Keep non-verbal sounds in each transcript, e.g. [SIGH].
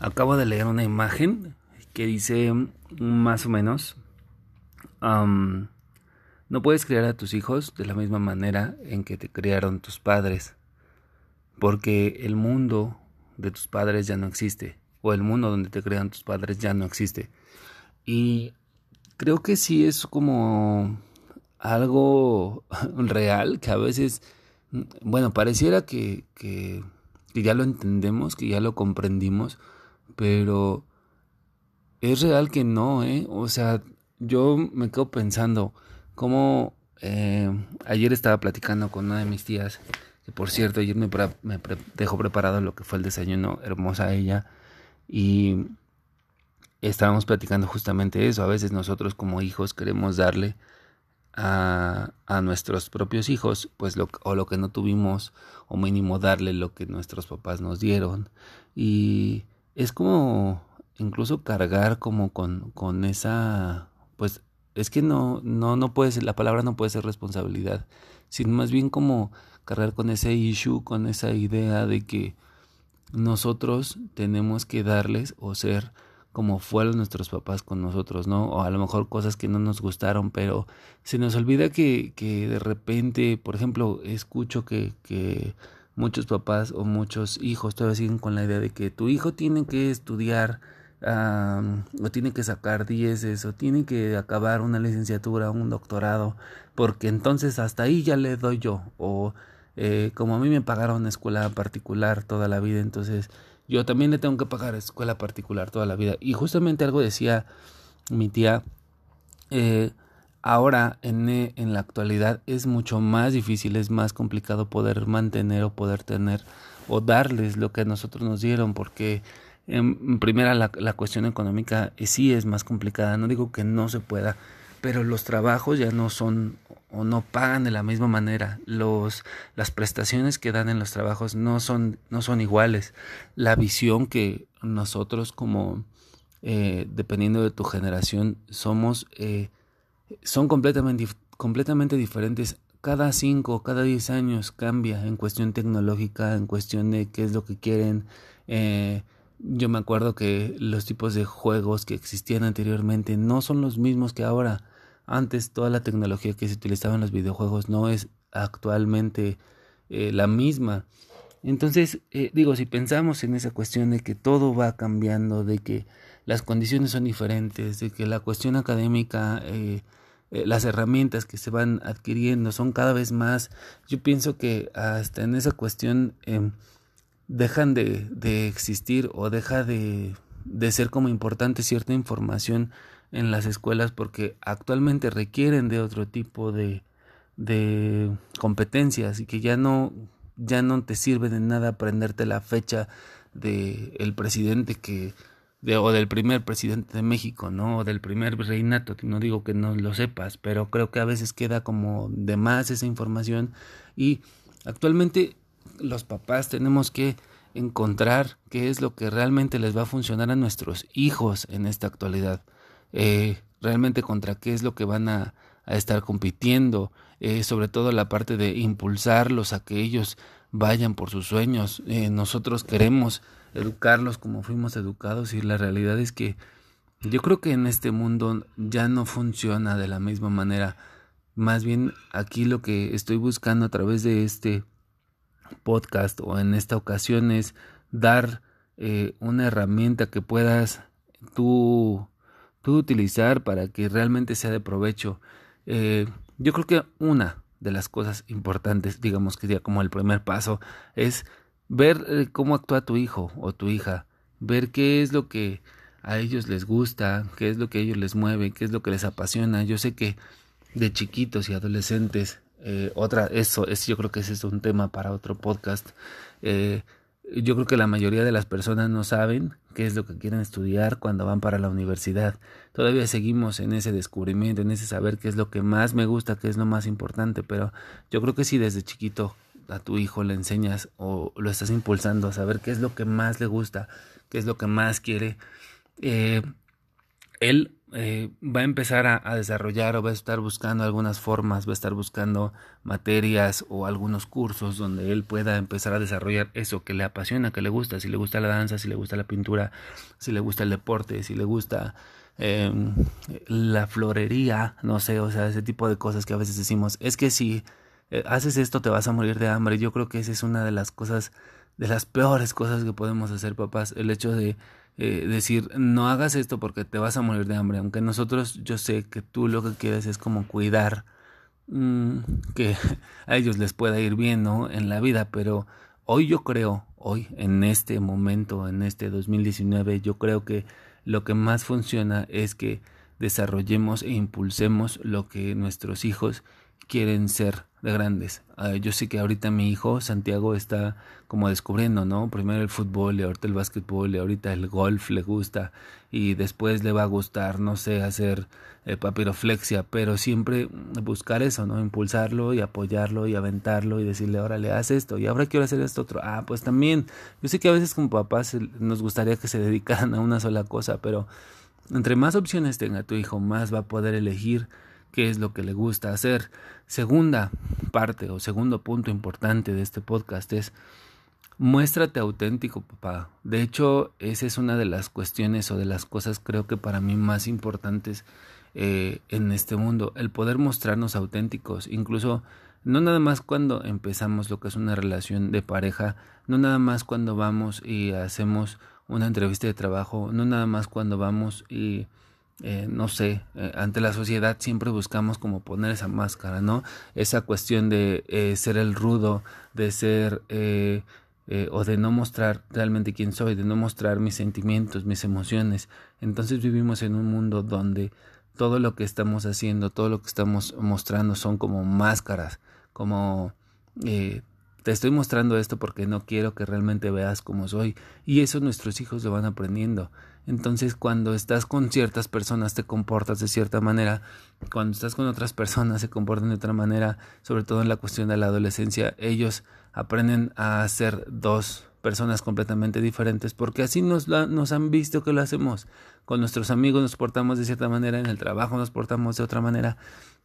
acabo de leer una imagen que dice más o menos, no puedes criar a tus hijos de la misma manera en que te criaron tus padres, porque el mundo de tus padres ya no existe, o el mundo donde te crean tus padres ya no existe. Y creo que sí es como algo [LAUGHS] real que a veces, bueno, pareciera que, que, que ya lo entendemos, que ya lo comprendimos, pero es real que no, ¿eh? O sea, yo me quedo pensando cómo eh, ayer estaba platicando con una de mis tías, que por cierto, ayer me, me dejó preparado lo que fue el desayuno, hermosa ella, y estábamos platicando justamente eso. A veces nosotros como hijos queremos darle a, a nuestros propios hijos, pues lo, o lo que no tuvimos, o mínimo darle lo que nuestros papás nos dieron. Y es como incluso cargar como con, con esa, pues es que no, no, no puede ser, la palabra no puede ser responsabilidad, sino más bien como cargar con ese issue, con esa idea de que nosotros tenemos que darles o ser como fueron nuestros papás con nosotros, ¿no? O a lo mejor cosas que no nos gustaron, pero se nos olvida que, que de repente, por ejemplo, escucho que, que muchos papás o muchos hijos todavía siguen con la idea de que tu hijo tiene que estudiar o tiene que sacar dieces o tiene que acabar una licenciatura, un doctorado, porque entonces hasta ahí ya le doy yo. O eh, como a mí me pagaron una escuela particular toda la vida, entonces yo también le tengo que pagar escuela particular toda la vida. Y justamente algo decía mi tía, eh, ahora en, eh, en la actualidad es mucho más difícil, es más complicado poder mantener o poder tener o darles lo que a nosotros nos dieron, porque en primera la, la cuestión económica sí es más complicada, no digo que no se pueda, pero los trabajos ya no son o no pagan de la misma manera. Los, las prestaciones que dan en los trabajos no son, no son iguales. La visión que nosotros como, eh, dependiendo de tu generación, somos, eh, son completamente, completamente diferentes. Cada cinco, cada diez años cambia en cuestión tecnológica, en cuestión de qué es lo que quieren. Eh, yo me acuerdo que los tipos de juegos que existían anteriormente no son los mismos que ahora. Antes toda la tecnología que se utilizaba en los videojuegos no es actualmente eh, la misma. Entonces, eh, digo, si pensamos en esa cuestión de que todo va cambiando, de que las condiciones son diferentes, de que la cuestión académica, eh, las herramientas que se van adquiriendo son cada vez más, yo pienso que hasta en esa cuestión em, dejan de, de, existir o deja de, de ser como importante cierta información en las escuelas porque actualmente requieren de otro tipo de, de competencias y que ya no ya no te sirve de nada aprenderte la fecha de el presidente que o del primer presidente de México, ¿no? O del primer reinato, no digo que no lo sepas, pero creo que a veces queda como de más esa información y actualmente los papás tenemos que encontrar qué es lo que realmente les va a funcionar a nuestros hijos en esta actualidad. Eh, realmente contra qué es lo que van a, a estar compitiendo, eh, sobre todo la parte de impulsarlos a que ellos vayan por sus sueños. Eh, nosotros queremos educarlos como fuimos educados y la realidad es que yo creo que en este mundo ya no funciona de la misma manera. Más bien aquí lo que estoy buscando a través de este podcast o en esta ocasión es dar eh, una herramienta que puedas tú, tú, utilizar para que realmente sea de provecho. Eh, yo creo que una de las cosas importantes, digamos que ya como el primer paso, es ver eh, cómo actúa tu hijo o tu hija, ver qué es lo que a ellos les gusta, qué es lo que a ellos les mueve, qué es lo que les apasiona. Yo sé que de chiquitos y adolescentes eh, otra, eso es, yo creo que ese es un tema para otro podcast. Eh, yo creo que la mayoría de las personas no saben qué es lo que quieren estudiar cuando van para la universidad. Todavía seguimos en ese descubrimiento, en ese saber qué es lo que más me gusta, qué es lo más importante, pero yo creo que si desde chiquito a tu hijo le enseñas o lo estás impulsando a saber qué es lo que más le gusta, qué es lo que más quiere, eh, él eh, va a empezar a, desarrollar o va a estar buscando algunas formas, va a estar buscando materias o algunos cursos donde él pueda empezar a desarrollar eso que le apasiona, que le gusta, si le gusta la danza, si le gusta la pintura, si le gusta el deporte, si le gusta em, la florería, no sé, o sea, ese tipo de cosas que a veces decimos, es que si eh, haces esto te vas a morir de hambre. Yo creo que esa es una de las cosas, de las peores cosas que podemos hacer, papás, el hecho de eh, decir, no hagas esto porque te vas a morir de hambre, aunque nosotros, yo sé que tú lo que quieres es como cuidar mm, que [LAUGHS] a ellos les pueda ir bien, ¿no? En la vida, pero hoy yo creo, hoy, en este momento, en este 2019, yo creo que lo que más funciona es que desarrollemos e impulsemos lo que nuestros hijos quieren ser de grandes. Ah, yo sé que ahorita mi hijo Santiago está como descubriendo, ¿no? Primero el fútbol y ahorita el básquetbol y ahorita el golf le gusta y después le va a gustar, no sé, hacer eh, papiroflexia, pero siempre buscar eso, ¿no? Impulsarlo y apoyarlo y aventarlo y decirle, órale, haz esto y ahora quiero hacer esto otro. Ah, pues también, yo sé que a veces como papás nos gustaría que se dedicaran a una sola cosa, pero entre más opciones tenga tu hijo, más va a poder elegir qué es lo que le gusta hacer. Segunda parte o segundo punto importante de este podcast es muéstrate auténtico, papá. De hecho, esa es una de las cuestiones o de las cosas creo que para mí más importantes eh, en este mundo, el poder mostrarnos auténticos, incluso no nada más cuando empezamos lo que es una relación de pareja, no nada más cuando vamos y hacemos una entrevista de trabajo, no nada más cuando vamos y eh, no sé, eh, ante la sociedad siempre buscamos como poner esa máscara, ¿no? Esa cuestión de eh, ser el rudo, de ser o de no mostrar realmente quién soy, de no mostrar mis sentimientos, mis emociones. Entonces vivimos en un mundo donde todo lo que estamos haciendo, todo lo que estamos mostrando son como máscaras, como te estoy mostrando esto porque no quiero que realmente veas cómo soy. Y eso nuestros hijos lo van aprendiendo. Entonces, cuando estás con ciertas personas te comportas de cierta manera, cuando estás con otras personas se comportan de otra manera, sobre todo en la cuestión de la adolescencia, ellos aprenden a ser dos personas completamente diferentes porque así nos, nos han visto que lo hacemos. Con nuestros amigos nos portamos de cierta manera, en el trabajo nos portamos de otra manera.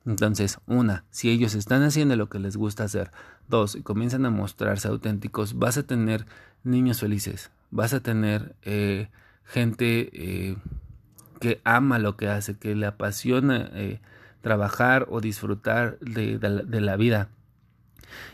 Entonces, una, si ellos están haciendo lo que les gusta hacer, dos, y comienzan a mostrarse auténticos, vas a tener niños felices, vas a tener eh, gente eh, que ama lo que hace, que le apasiona eh, trabajar o disfrutar de, la vida.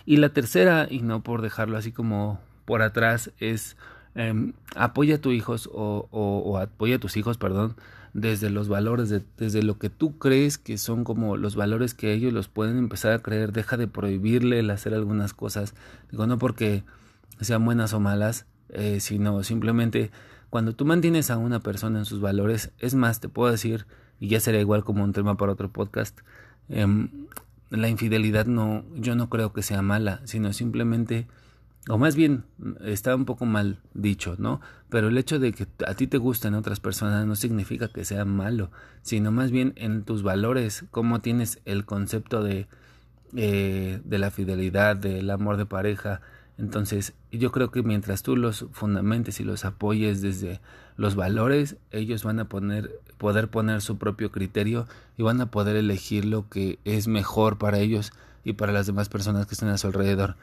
Y la tercera, y no por dejarlo así como por atrás, es em, apoya a tus hijos o, apoya a tus hijos, perdón, desde los valores, desde lo que tú crees que son como los valores que ellos los pueden empezar a creer. Deja de prohibirle el hacer algunas cosas. Digo, no porque sean buenas o malas, eh, sino simplemente cuando tú mantienes a una persona en sus valores, es más, te puedo decir, y ya será igual como un tema para otro podcast, em, la infidelidad no, yo no creo que sea mala, sino simplemente, o más bien, está un poco mal dicho, ¿no? Pero el hecho de que a ti te gusten otras personas no significa que sea malo, sino más bien en tus valores, cómo tienes el concepto de, eh, de la fidelidad, del amor de pareja, entonces, yo creo que mientras tú los fundamentes y los apoyes desde los valores, ellos van a poner, poder poner su propio criterio y van a poder elegir lo que es mejor para ellos y para las demás personas que están a su alrededor.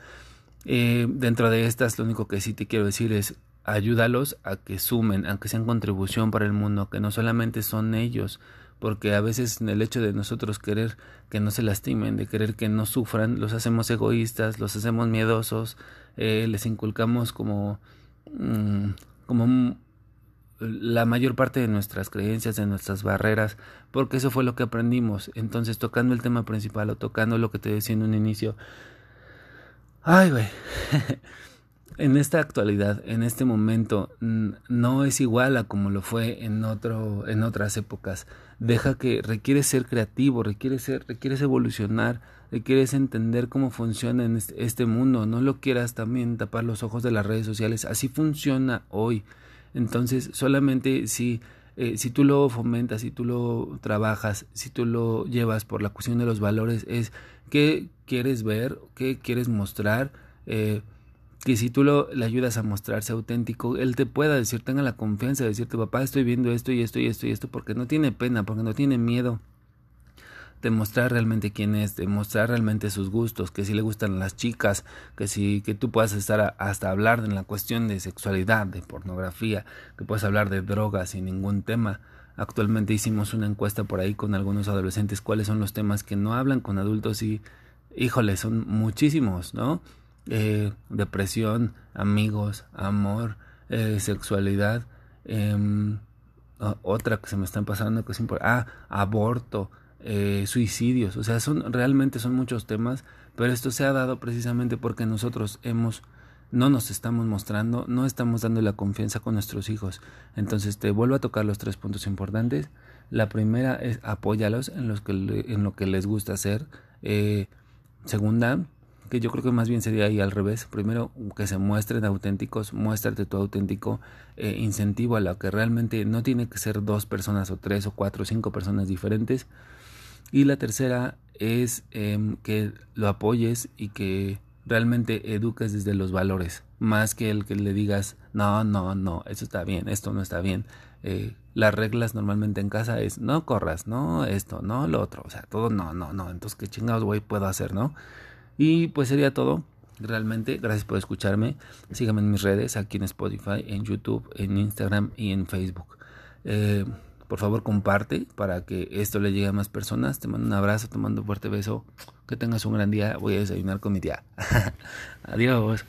Eh, dentro de estas, lo único que sí te quiero decir es ayúdalos a que sumen, a que sean contribución para el mundo, que no solamente son ellos porque a veces en el hecho de nosotros querer que no se lastimen, de querer que no sufran, los hacemos egoístas, los hacemos miedosos, eh, les inculcamos como, mm, como la mayor parte de nuestras creencias, de nuestras barreras, porque eso fue lo que aprendimos. Entonces, tocando el tema principal o tocando lo que te decía en un inicio, ay, güey. [LAUGHS] en esta actualidad, en este momento, no es igual a como lo fue en otro, en otras épocas. Deja que requiere ser creativo, requiere ser, requieres evolucionar, requieres entender cómo funciona en este, este, mundo. No lo quieras también tapar los ojos de las redes sociales. Así funciona hoy. Entonces, solamente si eh, si tú lo fomentas, si tú lo trabajas, si tú lo llevas por la cuestión de los valores, es qué quieres ver, qué quieres mostrar. Eh, que si tú lo, le ayudas a mostrarse auténtico, él te pueda decir, tenga la confianza de decirte, papá, estoy viendo esto y esto y esto y esto, porque no tiene pena, porque no tiene miedo de mostrar realmente quién es, de mostrar realmente sus gustos, que si le gustan las chicas, que si que tú puedas estar hasta hablar en la cuestión de sexualidad, de pornografía, que puedas hablar de drogas sin ningún tema. Actualmente hicimos una encuesta por ahí con algunos adolescentes cuáles son los temas que no hablan con adultos y híjole, son muchísimos, ¿no? Eh, depresión, amigos, amor, eh, sexualidad, em, otra que se me están pasando que es importante, ah, aborto, eh, suicidios, o sea, son realmente son muchos temas, pero esto se ha dado precisamente porque nosotros hemos no nos estamos mostrando, no estamos dando la confianza con nuestros hijos. Entonces te vuelvo a tocar los tres puntos importantes. La primera es apóyalos en, los que en lo que les gusta hacer. Eh, segunda, que yo creo que más bien sería ahí al revés. Primero, que se muestren auténticos, muéstrate tu auténtico eh, incentivo a lo que realmente no tiene que ser dos personas o tres o cuatro o cinco personas diferentes. Y la tercera es em, que lo apoyes y que realmente eduques desde los valores, más que el que le digas, no, no, no, eso está bien, esto no está bien. Eh, las reglas normalmente en casa es, no corras, no esto, no lo otro, o sea, todo no, no, no, entonces qué chingados, güey, puedo hacer, ¿no? Y pues sería todo. Realmente, gracias por escucharme. Síganme en mis redes, aquí en Spotify, en YouTube, en Instagram y en Facebook. Eh, por favor, comparte para que esto le llegue a más personas. Te mando un abrazo, te mando un fuerte beso. Que tengas un gran día. Voy a desayunar con mi tía. [LAUGHS] Adiós.